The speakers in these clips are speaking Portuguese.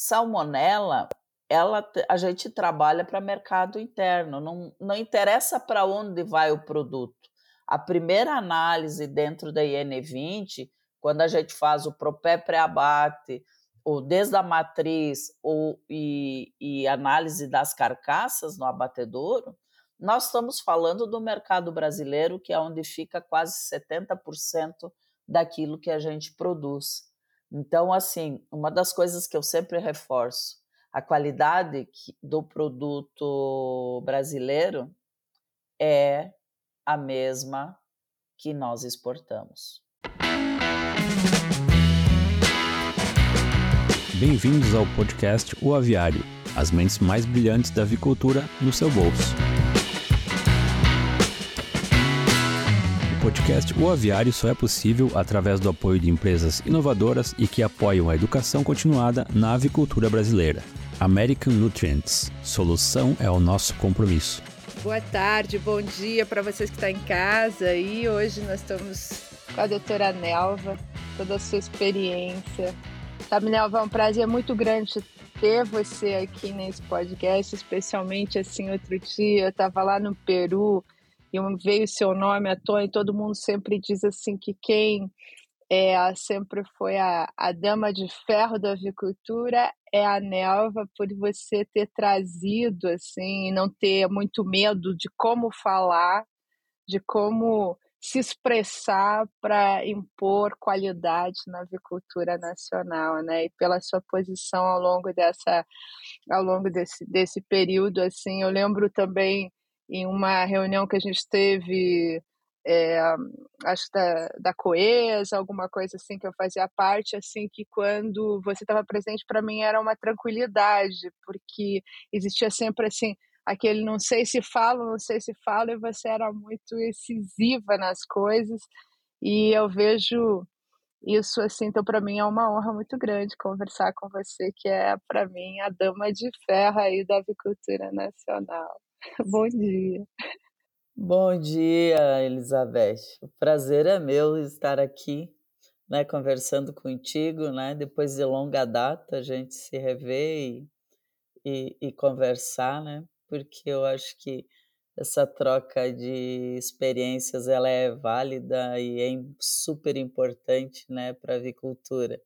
salmonela, ela, a gente trabalha para mercado interno, não, não interessa para onde vai o produto. A primeira análise dentro da IN20, quando a gente faz o propé pré-abate, ou desde a matriz ou, e, e análise das carcaças no abatedouro, nós estamos falando do mercado brasileiro, que é onde fica quase 70% daquilo que a gente produz. Então, assim, uma das coisas que eu sempre reforço, a qualidade do produto brasileiro é a mesma que nós exportamos. Bem-vindos ao podcast O Aviário, as mentes mais brilhantes da avicultura no seu bolso. Podcast O Aviário só é possível através do apoio de empresas inovadoras e que apoiam a educação continuada na avicultura brasileira. American Nutrients. Solução é o nosso compromisso. Boa tarde, bom dia para vocês que estão em casa. E hoje nós estamos com a doutora Nelva, toda a sua experiência. Sabe, Nelva, é um prazer muito grande ter você aqui nesse podcast, especialmente assim, outro dia eu estava lá no Peru e veio seu nome à tona e todo mundo sempre diz assim que quem é, sempre foi a, a dama de ferro da avicultura é a Nelva por você ter trazido assim e não ter muito medo de como falar, de como se expressar para impor qualidade na avicultura nacional, né? E pela sua posição ao longo dessa ao longo desse, desse período assim, eu lembro também em uma reunião que a gente teve é, acho da, da Coesa, alguma coisa assim que eu fazia parte, assim que quando você estava presente para mim era uma tranquilidade, porque existia sempre assim aquele não sei se falo, não sei se falo, e você era muito incisiva nas coisas, e eu vejo isso assim, então para mim é uma honra muito grande conversar com você, que é para mim a dama de ferro aí da avicultura nacional. Bom dia. Bom dia, Elizabeth. O prazer é meu estar aqui, né, conversando contigo, né? Depois de longa data, a gente se rever e, e, e conversar, né? Porque eu acho que essa troca de experiências ela é válida e é super importante, né, para a avicultura.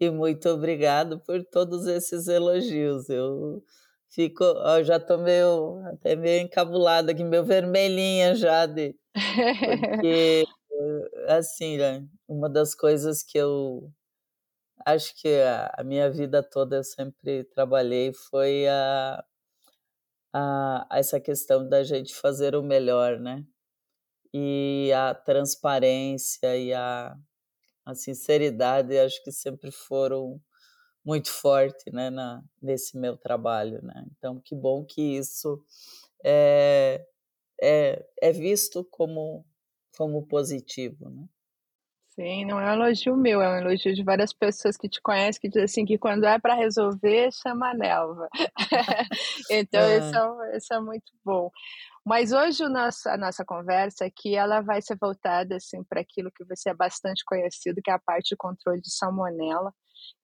E muito obrigado por todos esses elogios. Eu Fico, já tô meio, até meio encabulada aqui, meio vermelhinha já de. Porque, assim, né, uma das coisas que eu acho que a, a, minha vida toda eu sempre trabalhei foi a, a, essa questão da gente fazer o melhor, né? E a transparência e a, a sinceridade acho que sempre foram muito forte né, na, nesse meu trabalho. Né? Então, que bom que isso é, é, é visto como, como positivo. Né? Sim, não é um elogio meu, é um elogio de várias pessoas que te conhecem, que dizem assim, que quando é para resolver, chama a Nelva. então, é. Isso, é, isso é muito bom. Mas hoje o nosso, a nossa conversa aqui, ela vai ser voltada assim, para aquilo que você é bastante conhecido, que é a parte de controle de salmonela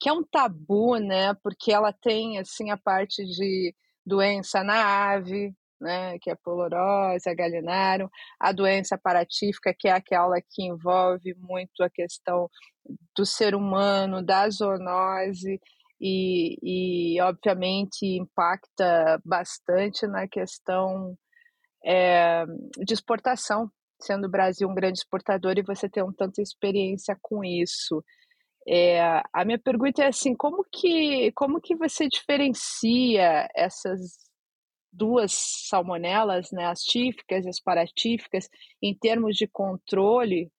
que é um tabu, né? Porque ela tem assim a parte de doença na ave, né, que é a polorose, a galinaro, a doença paratífica, que é aquela que envolve muito a questão do ser humano, da zoonose, e, e obviamente impacta bastante na questão é, de exportação, sendo o Brasil um grande exportador e você ter um tanta experiência com isso. É, a minha pergunta é assim, como que, como que você diferencia essas duas salmonelas, né, as tíficas e as paratíficas, em termos de controle,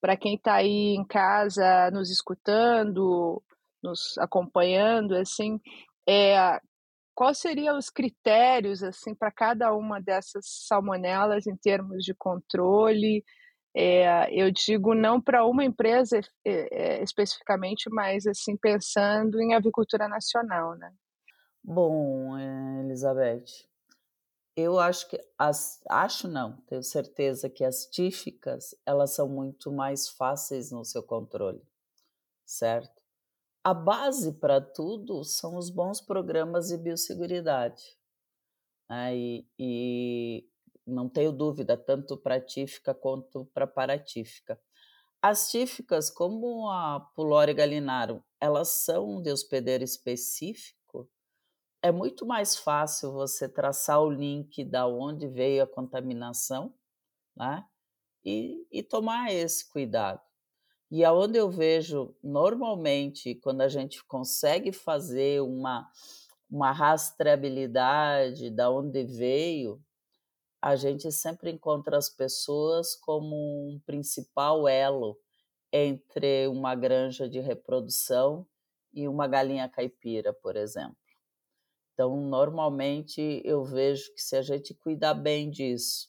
para quem está aí em casa nos escutando, nos acompanhando, assim, é, quais seriam os critérios assim para cada uma dessas salmonelas em termos de controle é, eu digo não para uma empresa é, especificamente, mas assim pensando em avicultura nacional, né? Bom, é, Elizabeth, eu acho que as, acho não, tenho certeza que as tíficas elas são muito mais fáceis no seu controle, certo? a base para tudo são os bons programas de biosseguridade. Né? E, e não tenho dúvida, tanto para a tífica quanto para a paratífica. As tíficas, como a Pulori galinarum, elas são de hospedeiro específico, é muito mais fácil você traçar o link da onde veio a contaminação, né? E, e tomar esse cuidado. E aonde eu vejo normalmente quando a gente consegue fazer uma uma rastreabilidade da onde veio, a gente sempre encontra as pessoas como um principal elo entre uma granja de reprodução e uma galinha caipira, por exemplo. Então, normalmente eu vejo que se a gente cuidar bem disso,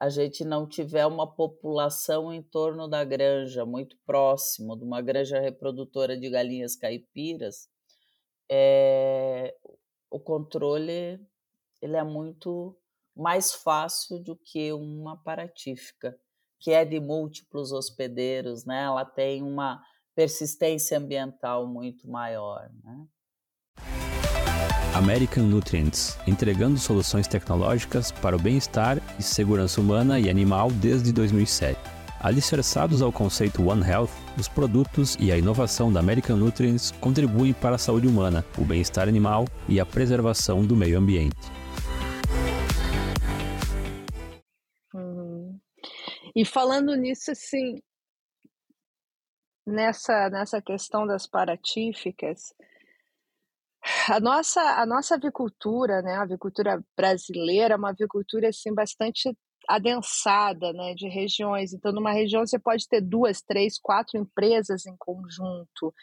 a gente não tiver uma população em torno da granja, muito próximo de uma granja reprodutora de galinhas caipiras, é, o controle ele é muito mais fácil do que uma paratífica, que é de múltiplos hospedeiros, né? Ela tem uma persistência ambiental muito maior, né? American Nutrients, entregando soluções tecnológicas para o bem-estar e segurança humana e animal desde 2007. Alicerçados ao conceito One Health, os produtos e a inovação da American Nutrients contribuem para a saúde humana, o bem-estar animal e a preservação do meio ambiente. E falando nisso, assim, nessa, nessa questão das paratíficas, a nossa, a nossa avicultura, né, a avicultura brasileira, é uma avicultura assim, bastante adensada né, de regiões. Então, numa região você pode ter duas, três, quatro empresas em conjunto.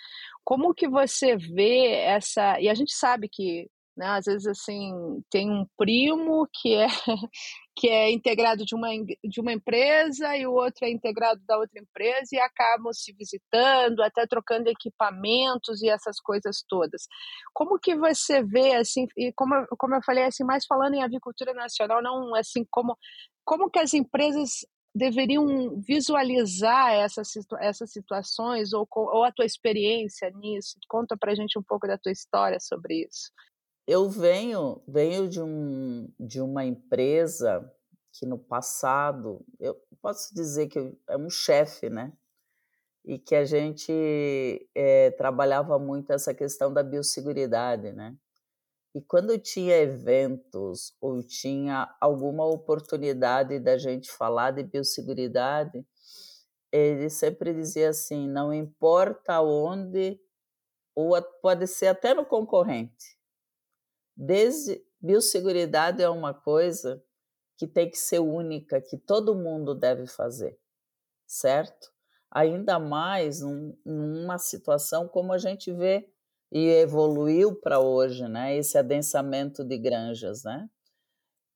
Como que você vê essa. E a gente sabe que né? Às vezes, assim, tem um primo que é, que é integrado de uma, de uma empresa e o outro é integrado da outra empresa e acabam se visitando, até trocando equipamentos e essas coisas todas. Como que você vê, assim, e como, como eu falei, assim, mais falando em avicultura nacional, não assim, como, como que as empresas deveriam visualizar essas, essas situações ou, ou a tua experiência nisso? Conta pra gente um pouco da tua história sobre isso. Eu venho, venho de, um, de uma empresa que no passado, eu posso dizer que é um chefe, né? E que a gente é, trabalhava muito essa questão da biosseguridade, né? E quando tinha eventos ou tinha alguma oportunidade da gente falar de biosseguridade, ele sempre dizia assim: não importa onde, ou pode ser até no concorrente, Desde biosseguridade é uma coisa que tem que ser única, que todo mundo deve fazer, certo? Ainda mais num, numa situação como a gente vê e evoluiu para hoje, né? Esse adensamento de granjas, né?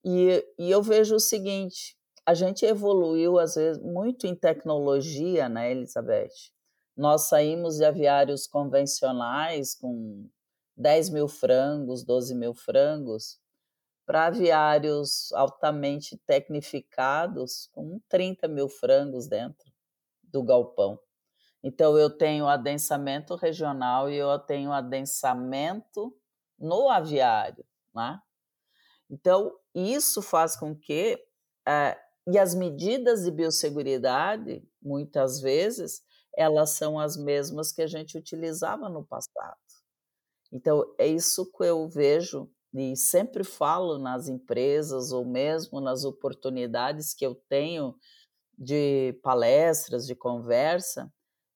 E, e eu vejo o seguinte: a gente evoluiu às vezes muito em tecnologia, né, Elizabeth? Nós saímos de aviários convencionais com 10 mil frangos, 12 mil frangos, para aviários altamente tecnificados, com 30 mil frangos dentro do galpão. Então, eu tenho adensamento regional e eu tenho adensamento no aviário. Né? Então, isso faz com que. É, e as medidas de biosseguridade, muitas vezes, elas são as mesmas que a gente utilizava no passado. Então, é isso que eu vejo e sempre falo nas empresas ou mesmo nas oportunidades que eu tenho de palestras, de conversa,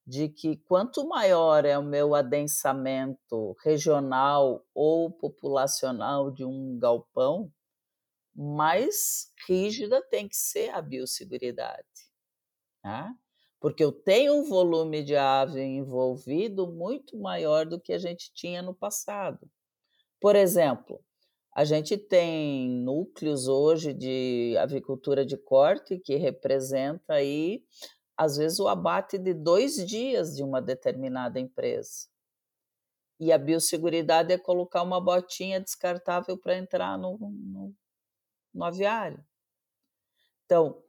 de que quanto maior é o meu adensamento regional ou populacional de um galpão, mais rígida tem que ser a biosseguridade. Tá? Porque eu tenho um volume de ave envolvido muito maior do que a gente tinha no passado. Por exemplo, a gente tem núcleos hoje de avicultura de corte que representa aí, às vezes, o abate de dois dias de uma determinada empresa. E a biosseguridade é colocar uma botinha descartável para entrar no, no, no aviário. Então,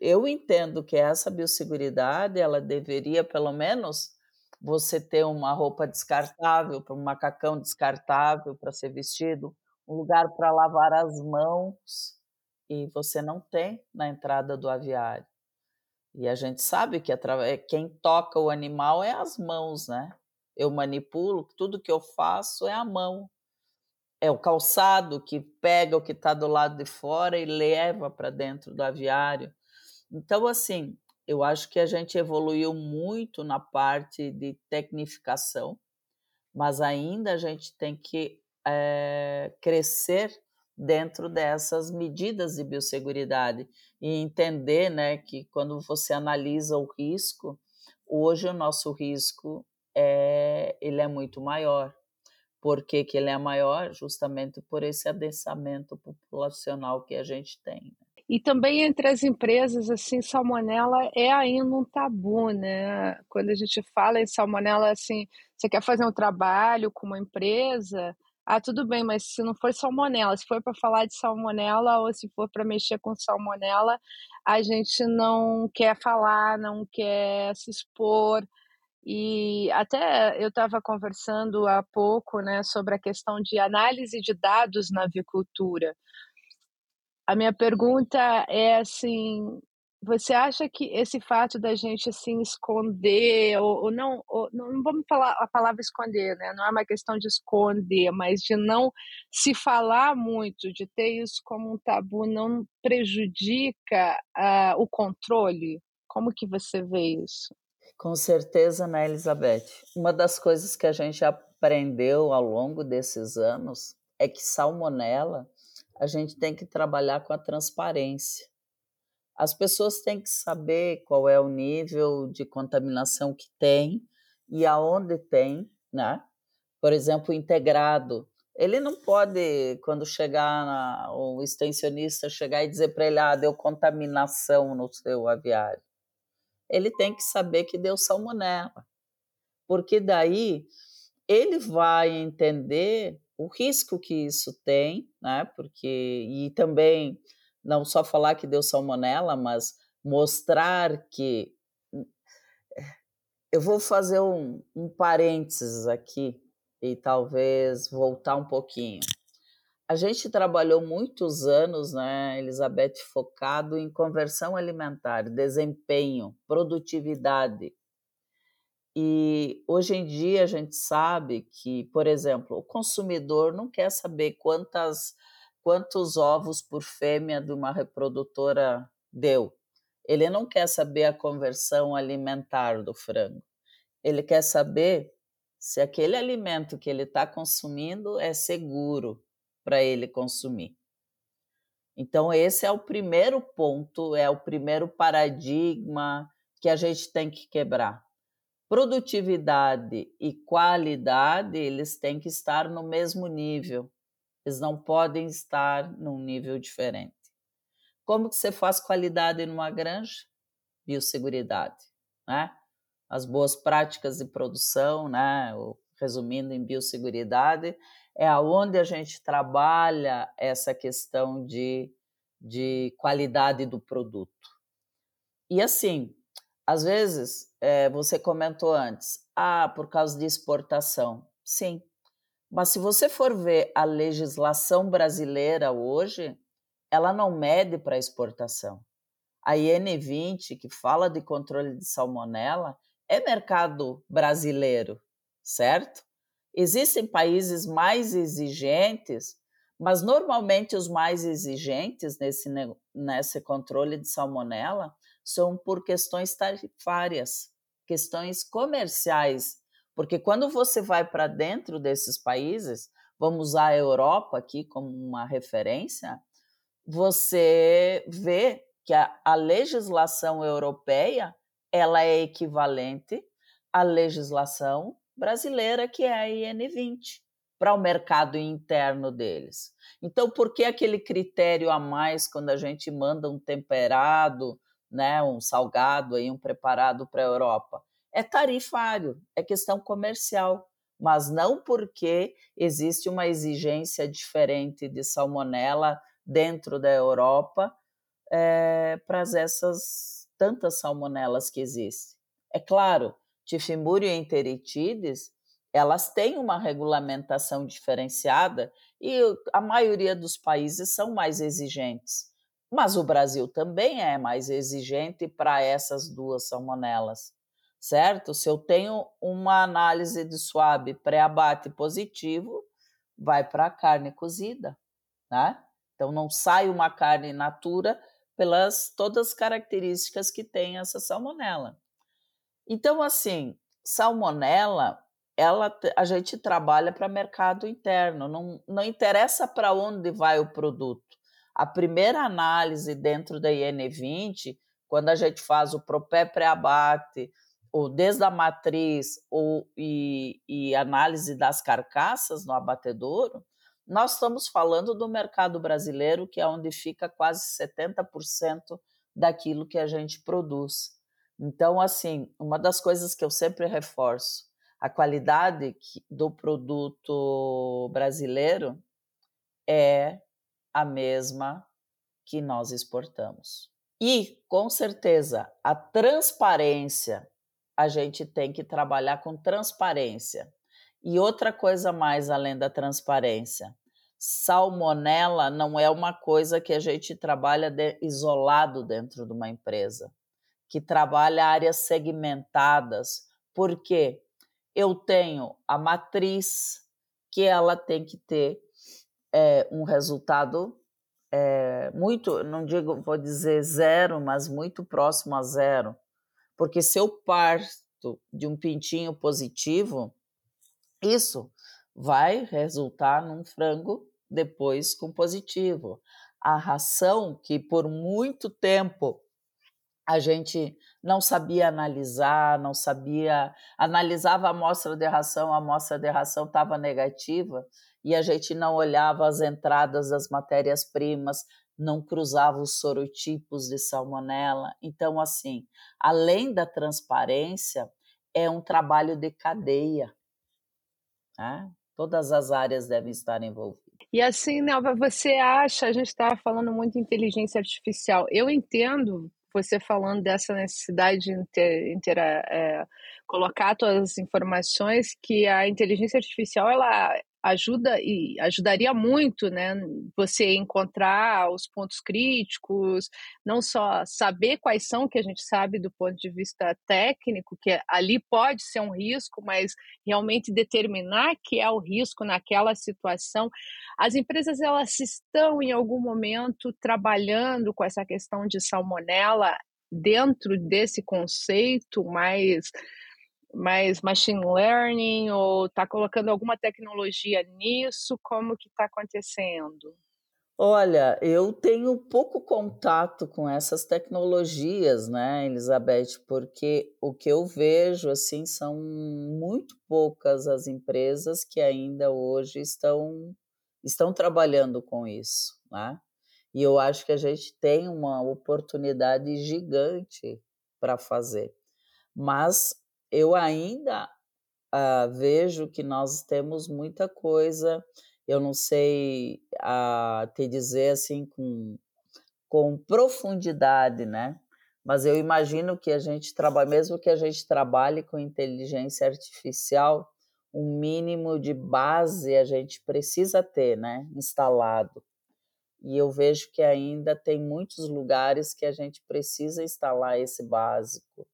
eu entendo que essa biosseguridade ela deveria pelo menos você ter uma roupa descartável, um macacão descartável para ser vestido, um lugar para lavar as mãos, e você não tem na entrada do aviário. E a gente sabe que quem toca o animal é as mãos, né? Eu manipulo, tudo que eu faço é a mão. É o calçado que pega o que está do lado de fora e leva para dentro do aviário. Então, assim, eu acho que a gente evoluiu muito na parte de tecnificação, mas ainda a gente tem que é, crescer dentro dessas medidas de biosseguridade e entender né, que quando você analisa o risco, hoje o nosso risco é, ele é muito maior. Por que, que ele é maior? Justamente por esse adensamento populacional que a gente tem. Né. E também entre as empresas, assim, salmonela é ainda um tabu, né? Quando a gente fala em salmonela, assim, você quer fazer um trabalho com uma empresa, ah, tudo bem, mas se não for salmonela, se for para falar de salmonela ou se for para mexer com salmonela, a gente não quer falar, não quer se expor. E até eu estava conversando há pouco né, sobre a questão de análise de dados na avicultura. A minha pergunta é assim: você acha que esse fato da gente assim esconder ou, ou não, ou, não vamos falar a palavra esconder, né? Não é uma questão de esconder, mas de não se falar muito, de ter isso como um tabu, não prejudica uh, o controle? Como que você vê isso? Com certeza, né, Elizabeth? Uma das coisas que a gente aprendeu ao longo desses anos é que salmonela a gente tem que trabalhar com a transparência as pessoas têm que saber qual é o nível de contaminação que tem e aonde tem, né? Por exemplo, integrado. Ele não pode, quando chegar na, o extensionista chegar e dizer para ele, ah, deu contaminação no seu aviário. Ele tem que saber que deu salmonela, porque daí ele vai entender o risco que isso tem, né? Porque e também não só falar que deu salmonela, mas mostrar que. Eu vou fazer um, um parênteses aqui e talvez voltar um pouquinho. A gente trabalhou muitos anos, né, Elizabeth, focado em conversão alimentar, desempenho, produtividade. E hoje em dia a gente sabe que, por exemplo, o consumidor não quer saber quantas quantos ovos por fêmea de uma reprodutora deu. Ele não quer saber a conversão alimentar do frango. Ele quer saber se aquele alimento que ele está consumindo é seguro para ele consumir. Então, esse é o primeiro ponto, é o primeiro paradigma que a gente tem que quebrar. Produtividade e qualidade, eles têm que estar no mesmo nível. Eles não podem estar num nível diferente. Como que você faz qualidade numa granja? Biosseguridade, né? As boas práticas de produção, né? Resumindo em biosseguridade, é aonde a gente trabalha essa questão de, de qualidade do produto. E assim, às vezes, é, você comentou antes, ah, por causa de exportação. Sim, mas se você for ver a legislação brasileira hoje, ela não mede para exportação. A IN20, que fala de controle de salmonela, é mercado brasileiro, certo? Existem países mais exigentes, mas normalmente os mais exigentes nesse, nesse controle de salmonela são por questões tarifárias, questões comerciais porque quando você vai para dentro desses países, vamos usar a Europa aqui como uma referência, você vê que a, a legislação europeia ela é equivalente à legislação brasileira, que é a IN20, para o mercado interno deles. Então, por que aquele critério a mais quando a gente manda um temperado, né, um salgado, aí, um preparado para a Europa? é tarifário, é questão comercial, mas não porque existe uma exigência diferente de salmonela dentro da Europa é, para essas tantas salmonelas que existem. É claro tifimúrio e enteritides, elas têm uma regulamentação diferenciada e a maioria dos países são mais exigentes. Mas o Brasil também é mais exigente para essas duas salmonelas, certo? Se eu tenho uma análise de suave pré-abate positivo, vai para a carne cozida, né? Então não sai uma carne natura pelas todas as características que tem essa salmonela. Então assim, salmonela, ela a gente trabalha para mercado interno, não, não interessa para onde vai o produto. A primeira análise dentro da IN20, quando a gente faz o propé pré-abate, ou desde a matriz ou, e, e análise das carcaças no abatedouro, nós estamos falando do mercado brasileiro, que é onde fica quase 70% daquilo que a gente produz. Então, assim, uma das coisas que eu sempre reforço, a qualidade do produto brasileiro é a mesma que nós exportamos. E, com certeza, a transparência, a gente tem que trabalhar com transparência. E outra coisa mais além da transparência, salmonela não é uma coisa que a gente trabalha de, isolado dentro de uma empresa, que trabalha áreas segmentadas. Por quê? Eu tenho a matriz que ela tem que ter é, um resultado é, muito, não digo, vou dizer zero, mas muito próximo a zero. Porque se eu parto de um pintinho positivo, isso vai resultar num frango depois com positivo. A ração que por muito tempo a gente não sabia analisar, não sabia, analisava a amostra de ração, a amostra de ração estava negativa e a gente não olhava as entradas das matérias-primas, não cruzava os sorotipos de salmonela. Então, assim, além da transparência, é um trabalho de cadeia. Né? Todas as áreas devem estar envolvidas. E assim, Nelva, você acha, a gente estava falando muito inteligência artificial. Eu entendo você falando dessa necessidade de ter, ter é, colocar todas as informações que a inteligência artificial ela ajuda e ajudaria muito, né? Você encontrar os pontos críticos, não só saber quais são que a gente sabe do ponto de vista técnico, que ali pode ser um risco, mas realmente determinar que é o risco naquela situação. As empresas elas estão em algum momento trabalhando com essa questão de salmonela dentro desse conceito mais mais machine learning ou está colocando alguma tecnologia nisso? Como que está acontecendo? Olha, eu tenho pouco contato com essas tecnologias, né, Elizabeth, porque o que eu vejo assim são muito poucas as empresas que ainda hoje estão estão trabalhando com isso, né? E eu acho que a gente tem uma oportunidade gigante para fazer. Mas eu ainda uh, vejo que nós temos muita coisa, eu não sei uh, te dizer assim com, com profundidade, né? Mas eu imagino que a gente trabalha, mesmo que a gente trabalhe com inteligência artificial, um mínimo de base a gente precisa ter, né? Instalado. E eu vejo que ainda tem muitos lugares que a gente precisa instalar esse básico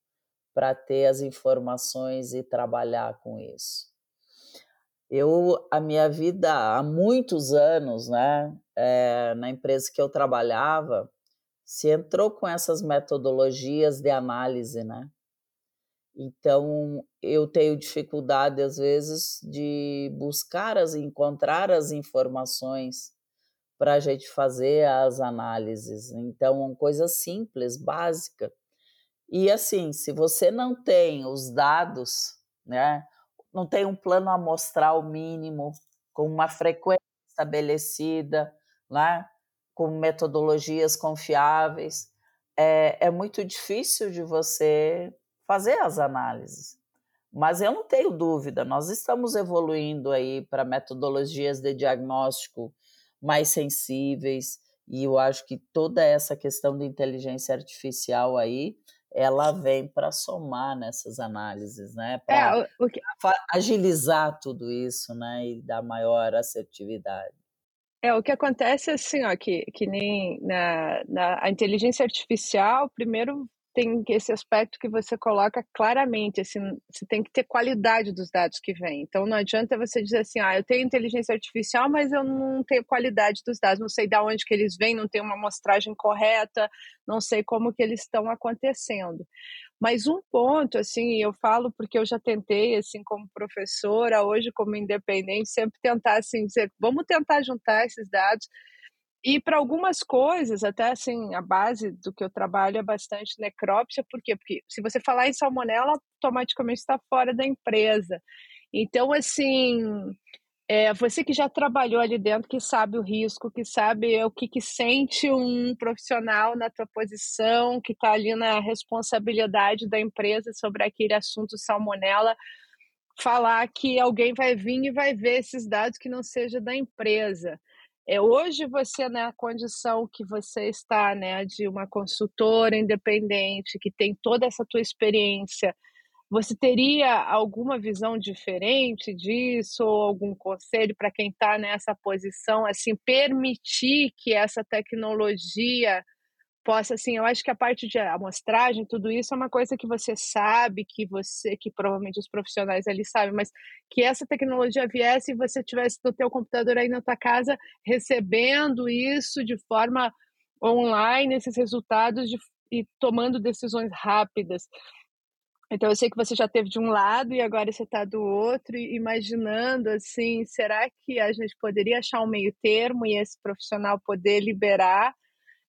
para ter as informações e trabalhar com isso. Eu, a minha vida há muitos anos, né, é, na empresa que eu trabalhava, se entrou com essas metodologias de análise, né? Então, eu tenho dificuldade, às vezes, de buscar, as, encontrar as informações para a gente fazer as análises. Então, coisa simples, básica, e assim, se você não tem os dados, né, não tem um plano amostral mínimo, com uma frequência estabelecida, né, com metodologias confiáveis, é, é muito difícil de você fazer as análises. Mas eu não tenho dúvida, nós estamos evoluindo aí para metodologias de diagnóstico mais sensíveis, e eu acho que toda essa questão de inteligência artificial aí ela vem para somar nessas análises, né? Para é, que... agilizar tudo isso, né? E dar maior assertividade. É, o que acontece é assim, ó, que, que nem na, na a inteligência artificial, primeiro tem esse aspecto que você coloca claramente, assim, você tem que ter qualidade dos dados que vêm. Então não adianta você dizer assim, ah, eu tenho inteligência artificial, mas eu não tenho qualidade dos dados, não sei de onde que eles vêm, não tenho uma amostragem correta, não sei como que eles estão acontecendo. Mas um ponto, assim, eu falo porque eu já tentei, assim, como professora, hoje como independente, sempre tentar, assim, dizer, vamos tentar juntar esses dados e para algumas coisas, até assim, a base do que eu trabalho é bastante necrópsia, por quê? Porque se você falar em salmonela, automaticamente está fora da empresa. Então, assim, é, você que já trabalhou ali dentro, que sabe o risco, que sabe o que, que sente um profissional na tua posição, que está ali na responsabilidade da empresa sobre aquele assunto salmonela, falar que alguém vai vir e vai ver esses dados que não seja da empresa. É, hoje você, na né, condição que você está, né, de uma consultora independente, que tem toda essa tua experiência, você teria alguma visão diferente disso, ou algum conselho para quem está nessa posição, assim, permitir que essa tecnologia possa assim, eu acho que a parte de amostragem, tudo isso é uma coisa que você sabe, que você, que provavelmente os profissionais ali sabem, mas que essa tecnologia viesse e você tivesse no teu computador aí na tua casa recebendo isso de forma online, esses resultados de, e tomando decisões rápidas. Então eu sei que você já teve de um lado e agora você está do outro, imaginando assim, será que a gente poderia achar um meio termo e esse profissional poder liberar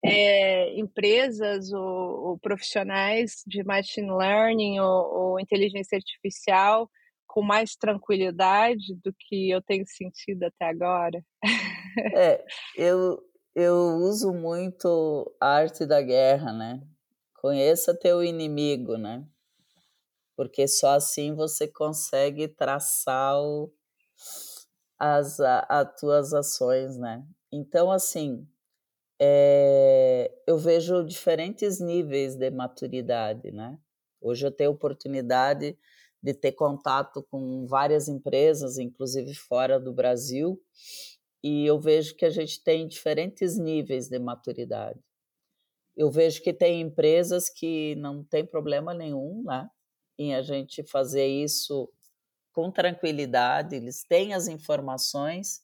é, empresas ou, ou, profissionais de machine learning ou, ou, inteligência artificial com mais tranquilidade do que eu tenho sentido até agora? É, eu, eu uso muito a arte da guerra, né? Conheça teu inimigo, né? Porque só assim você consegue traçar o, as, as tuas ações, né? Então, assim, é, eu vejo diferentes níveis de maturidade, né? Hoje eu tenho oportunidade de ter contato com várias empresas, inclusive fora do Brasil, e eu vejo que a gente tem diferentes níveis de maturidade. Eu vejo que tem empresas que não tem problema nenhum, né, em a gente fazer isso com tranquilidade, eles têm as informações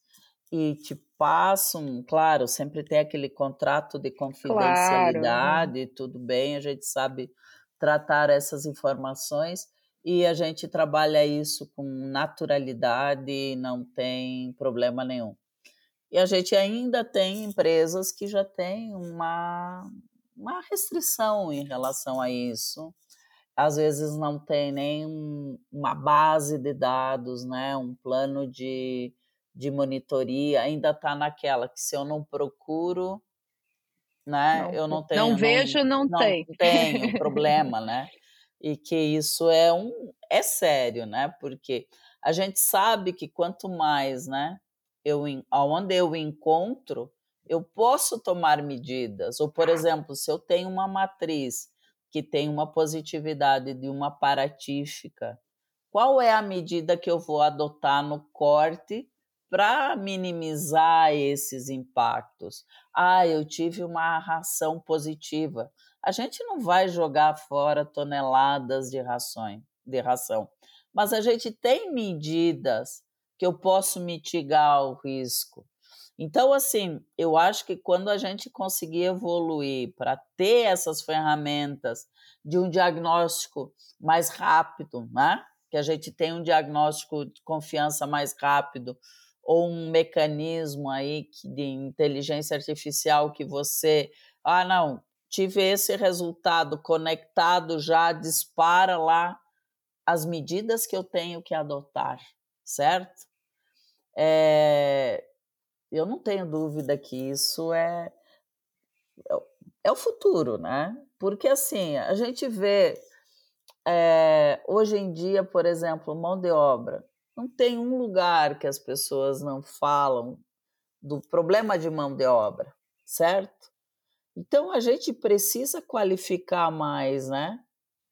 e te passam, claro, sempre tem aquele contrato de confidencialidade, claro. tudo bem, a gente sabe tratar essas informações e a gente trabalha isso com naturalidade, não tem problema nenhum. E a gente ainda tem empresas que já têm uma, uma restrição em relação a isso. Às vezes não tem nem uma base de dados, né? um plano de, de monitoria, ainda está naquela que se eu não procuro, né, não, eu não tenho. Não vejo, não, não, tem. Não tenho problema, né? E que isso é um é sério, né? Porque a gente sabe que quanto mais, né, eu aonde eu encontro, eu posso tomar medidas. Ou, por exemplo, se eu tenho uma matriz que tem uma positividade de uma paratífica, qual é a medida que eu vou adotar no corte para minimizar esses impactos. Ah, eu tive uma ração positiva. A gente não vai jogar fora toneladas de rações, de ração, mas a gente tem medidas que eu posso mitigar o risco. Então, assim, eu acho que quando a gente conseguir evoluir para ter essas ferramentas de um diagnóstico mais rápido, né? Que a gente tem um diagnóstico de confiança mais rápido, ou um mecanismo aí de inteligência artificial que você, ah, não, tive esse resultado conectado já, dispara lá as medidas que eu tenho que adotar, certo? É, eu não tenho dúvida que isso é, é o futuro, né? Porque assim, a gente vê é, hoje em dia, por exemplo, mão de obra. Não tem um lugar que as pessoas não falam do problema de mão de obra, certo? Então a gente precisa qualificar mais, né?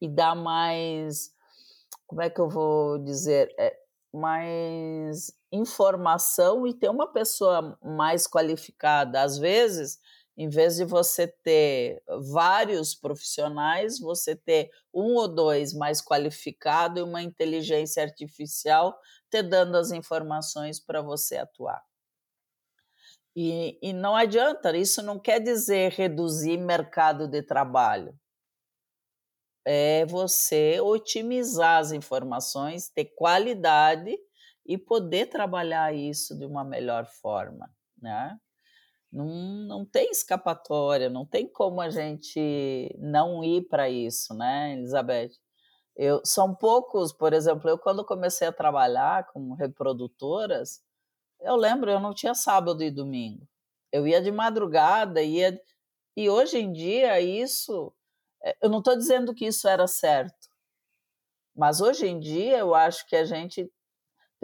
e dá mais, como é que eu vou dizer, é, mais informação e ter uma pessoa mais qualificada. Às vezes, em vez de você ter vários profissionais, você ter um ou dois mais qualificado e uma inteligência artificial te dando as informações para você atuar. E, e não adianta, isso não quer dizer reduzir mercado de trabalho. É você otimizar as informações, ter qualidade e poder trabalhar isso de uma melhor forma, né? Não, não tem escapatória, não tem como a gente não ir para isso, né, Elizabeth? Eu, são poucos, por exemplo, eu quando comecei a trabalhar com reprodutoras, eu lembro, eu não tinha sábado e domingo. Eu ia de madrugada, ia. E hoje em dia, isso. Eh, eu não estou dizendo que isso era certo, mas hoje em dia eu acho que a gente.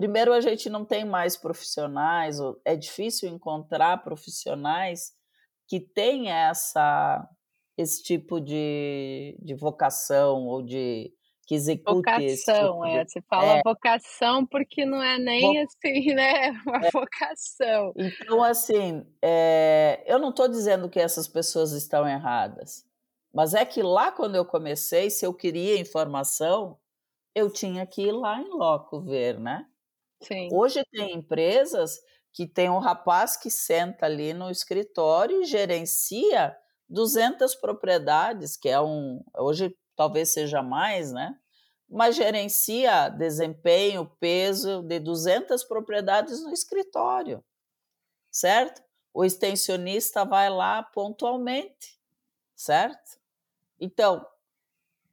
Primeiro, a gente não tem mais profissionais, é difícil encontrar profissionais que têm essa, esse tipo de, de vocação ou de, que execute vocação, tipo é. De... Você fala é. vocação porque não é nem Vo... assim, né? Uma é. vocação. Então, assim, é... eu não estou dizendo que essas pessoas estão erradas, mas é que lá quando eu comecei, se eu queria informação, eu tinha que ir lá em loco ver, né? Sim. Hoje tem empresas que tem um rapaz que senta ali no escritório e gerencia 200 propriedades, que é um hoje talvez seja mais, né? Mas gerencia desempenho, peso de 200 propriedades no escritório, certo? O extensionista vai lá pontualmente, certo? Então,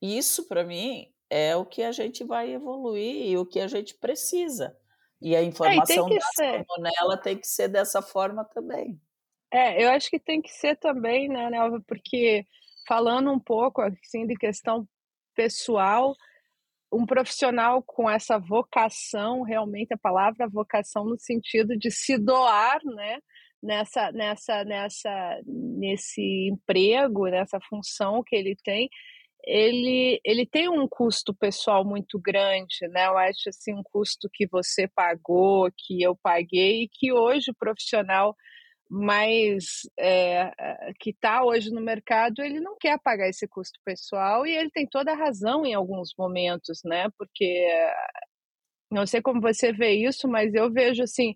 isso para mim é o que a gente vai evoluir e o que a gente precisa. E a informação é, e da salmonela tem que ser dessa forma também. É, eu acho que tem que ser também, né, Nelva, porque falando um pouco assim de questão pessoal, um profissional com essa vocação, realmente a palavra vocação no sentido de se doar, né, nessa nessa nessa nesse emprego, nessa função que ele tem, ele ele tem um custo pessoal muito grande, né? Eu acho assim um custo que você pagou, que eu paguei e que hoje o profissional mas é, que está hoje no mercado, ele não quer pagar esse custo pessoal e ele tem toda a razão em alguns momentos, né? Porque não sei como você vê isso, mas eu vejo assim,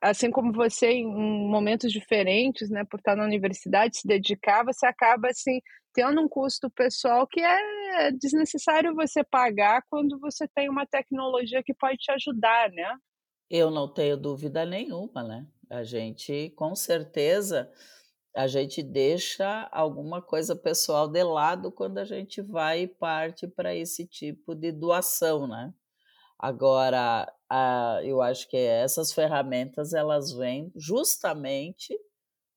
assim como você em momentos diferentes, né, por estar na universidade, se dedicar, você acaba assim tendo um custo pessoal que é desnecessário você pagar quando você tem uma tecnologia que pode te ajudar, né? Eu não tenho dúvida nenhuma, né? A gente, com certeza, a gente deixa alguma coisa pessoal de lado quando a gente vai e parte para esse tipo de doação, né? Agora, a, eu acho que essas ferramentas elas vêm justamente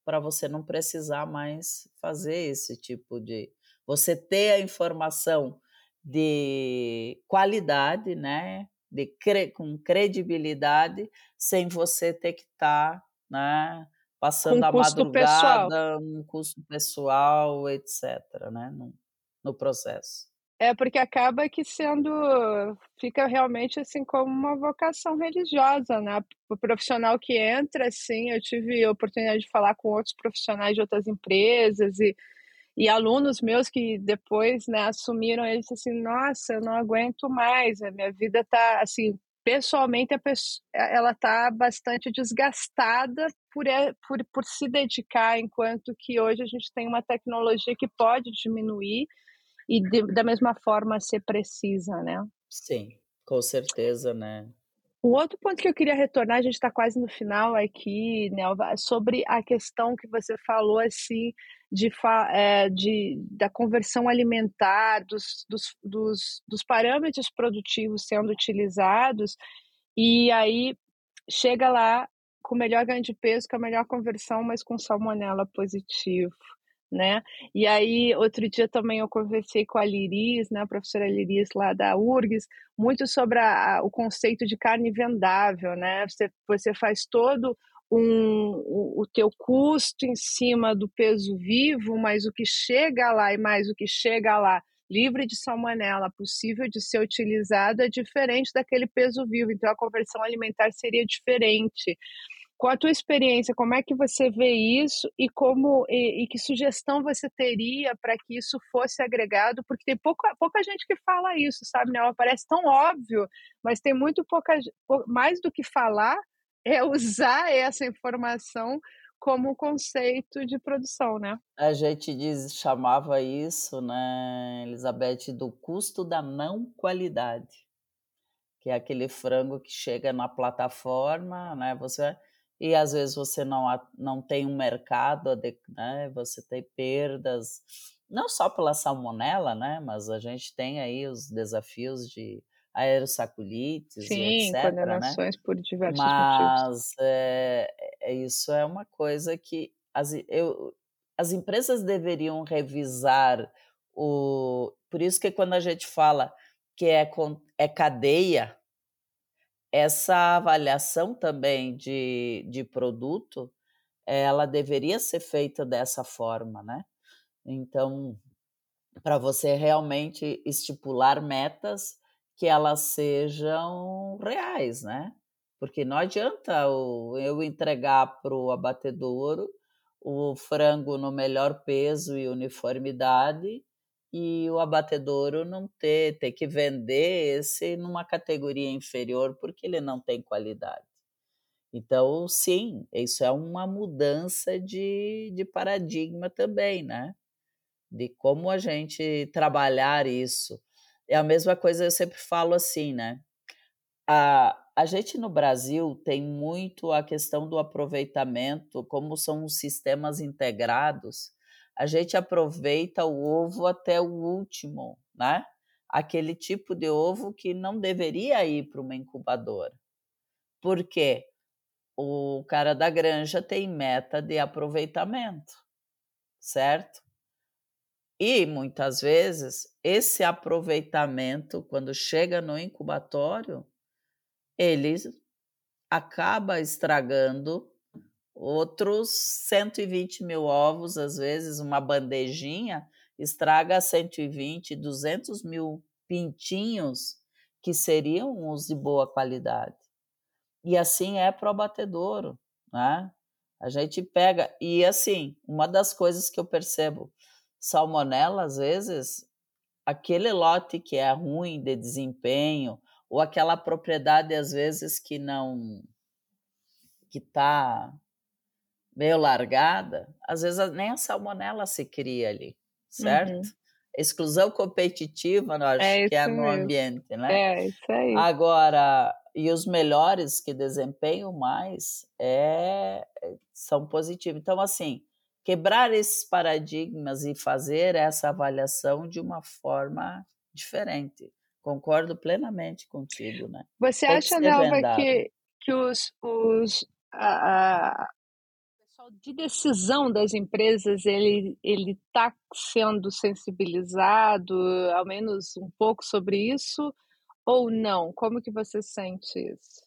para você não precisar mais fazer esse tipo de. Você ter a informação de qualidade, né? De cre... com credibilidade, sem você ter que estar tá né? Passando com a madrugada, pessoal. um custo pessoal, etc., né? No, no processo. É porque acaba que sendo fica realmente assim como uma vocação religiosa, né? O profissional que entra, assim, eu tive a oportunidade de falar com outros profissionais de outras empresas e, e alunos meus que depois, né, assumiram eles assim, nossa, eu não aguento mais, a minha vida tá assim pessoalmente a pessoa, ela está bastante desgastada por, por, por se dedicar, enquanto que hoje a gente tem uma tecnologia que pode diminuir e de, da mesma forma ser precisa, né? Sim, com certeza, né? O outro ponto que eu queria retornar, a gente está quase no final aqui, Nelva, é sobre a questão que você falou assim de, é, de da conversão alimentar, dos, dos, dos, dos parâmetros produtivos sendo utilizados, e aí chega lá com o melhor ganho de peso, com a melhor conversão, mas com salmonela positivo né? E aí, outro dia também eu conversei com a Liris, né, a professora Liris lá da URGS, muito sobre a, o conceito de carne vendável, né? Você, você faz todo um, o, o teu custo em cima do peso vivo, mas o que chega lá e mais o que chega lá livre de salmonela, possível de ser utilizado, é diferente daquele peso vivo. Então, a conversão alimentar seria diferente. Com a tua experiência, como é que você vê isso e como e, e que sugestão você teria para que isso fosse agregado? Porque tem pouca, pouca gente que fala isso, sabe? Né? Parece tão óbvio, mas tem muito pouca mais do que falar é usar essa informação como conceito de produção, né? A gente diz, chamava isso, né, Elizabeth, do custo da não qualidade, que é aquele frango que chega na plataforma, né? Você e às vezes você não, não tem um mercado, né? Você tem perdas, não só pela salmonela, né? Mas a gente tem aí os desafios de aerossaculites Sim, e etc. Né? condenações né? por diversos Mas motivos. É, é, isso é uma coisa que as, eu, as empresas deveriam revisar o. Por isso que quando a gente fala que é, é cadeia, essa avaliação também de, de produto, ela deveria ser feita dessa forma, né? Então, para você realmente estipular metas que elas sejam reais, né? Porque não adianta eu entregar para o abatedouro o frango no melhor peso e uniformidade e o abatedouro não ter, ter que vender esse numa categoria inferior porque ele não tem qualidade. Então, sim, isso é uma mudança de, de paradigma também, né? De como a gente trabalhar isso. É a mesma coisa, eu sempre falo assim, né? A, a gente no Brasil tem muito a questão do aproveitamento, como são os sistemas integrados, a gente aproveita o ovo até o último, né? Aquele tipo de ovo que não deveria ir para uma incubadora. Por quê? O cara da granja tem meta de aproveitamento, certo? E muitas vezes esse aproveitamento, quando chega no incubatório, ele acaba estragando Outros 120 mil ovos, às vezes, uma bandejinha, estraga 120, 200 mil pintinhos que seriam os de boa qualidade. E assim é para o abatedouro, né? A gente pega, e assim, uma das coisas que eu percebo, salmonela, às vezes, aquele lote que é ruim de desempenho, ou aquela propriedade, às vezes, que não, que está meio largada, às vezes nem a salmonela se cria ali, certo? Uhum. Exclusão competitiva, nós é que é no mesmo. ambiente, né? É, isso aí. Agora, e os melhores que desempenham mais é, são positivos. Então, assim, quebrar esses paradigmas e fazer essa avaliação de uma forma diferente. Concordo plenamente contigo, né? Você acha, Nelva, que, que os, os, a, de decisão das empresas ele ele está sendo sensibilizado, ao menos um pouco sobre isso, ou não? Como que você sente isso?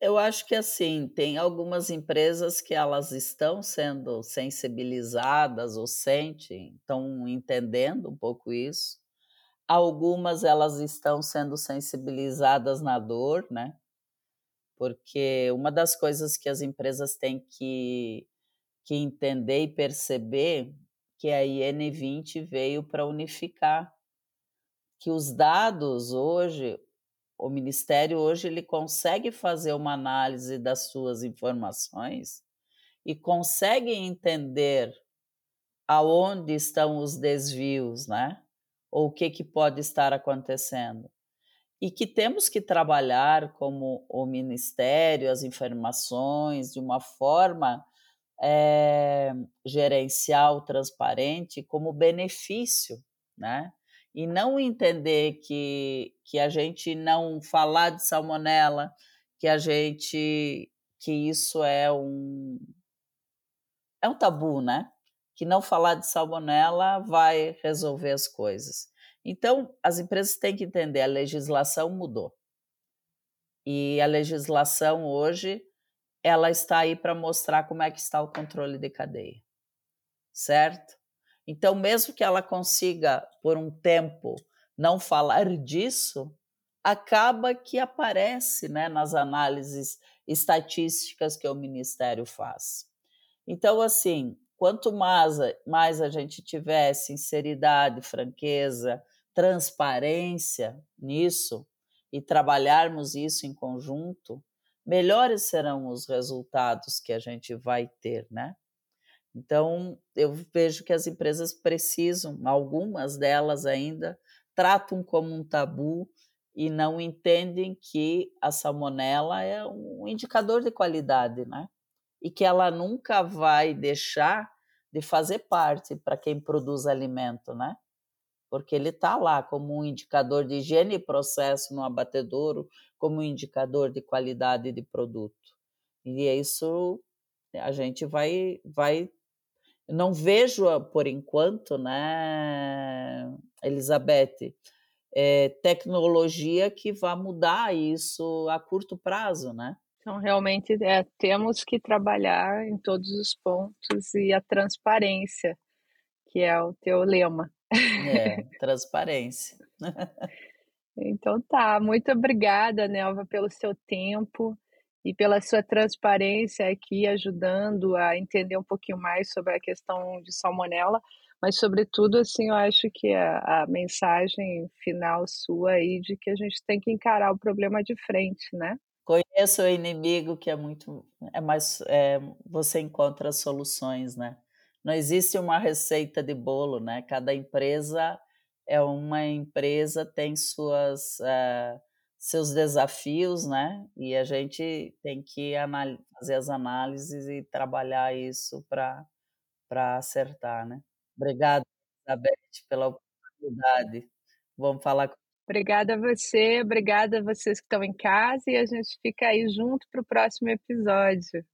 Eu acho que assim, tem algumas empresas que elas estão sendo sensibilizadas ou sentem, estão entendendo um pouco isso. Algumas elas estão sendo sensibilizadas na dor, né? Porque uma das coisas que as empresas têm que que entender e perceber que a IN20 veio para unificar, que os dados hoje, o Ministério hoje ele consegue fazer uma análise das suas informações e consegue entender aonde estão os desvios, né? Ou o que, que pode estar acontecendo. E que temos que trabalhar como o Ministério, as informações, de uma forma é, gerencial transparente como benefício, né? E não entender que, que a gente não falar de salmonela, que a gente que isso é um é um tabu, né? Que não falar de salmonela vai resolver as coisas. Então, as empresas têm que entender, a legislação mudou. E a legislação hoje ela está aí para mostrar como é que está o controle de cadeia, certo? Então, mesmo que ela consiga, por um tempo, não falar disso, acaba que aparece né, nas análises estatísticas que o Ministério faz. Então, assim, quanto mais, mais a gente tiver sinceridade, franqueza, transparência nisso e trabalharmos isso em conjunto, melhores serão os resultados que a gente vai ter, né? Então, eu vejo que as empresas precisam, algumas delas ainda, tratam como um tabu e não entendem que a salmonela é um indicador de qualidade, né? E que ela nunca vai deixar de fazer parte para quem produz alimento, né? Porque ele está lá como um indicador de higiene e processo no abatedouro, como um indicador de qualidade de produto. E é isso a gente vai, vai não vejo por enquanto, né, Elizabeth, é, tecnologia que vá mudar isso a curto prazo, né? Então, realmente, é, temos que trabalhar em todos os pontos e a transparência, que é o teu lema. É, transparência. então tá, muito obrigada, Nelva, pelo seu tempo e pela sua transparência aqui, ajudando a entender um pouquinho mais sobre a questão de salmonela mas sobretudo assim eu acho que a, a, mensagem final sua aí de que a gente tem que encarar o problema de frente, né? Conheço o inimigo que é muito é mais é, você encontra soluções, né? Não existe uma receita de bolo, né? Cada empresa é uma empresa tem suas uh, seus desafios, né? E a gente tem que fazer as análises e trabalhar isso para para acertar, né? Obrigada, Elizabeth, pela oportunidade. Vamos falar com Obrigada a você, obrigada a vocês que estão em casa e a gente fica aí junto para o próximo episódio.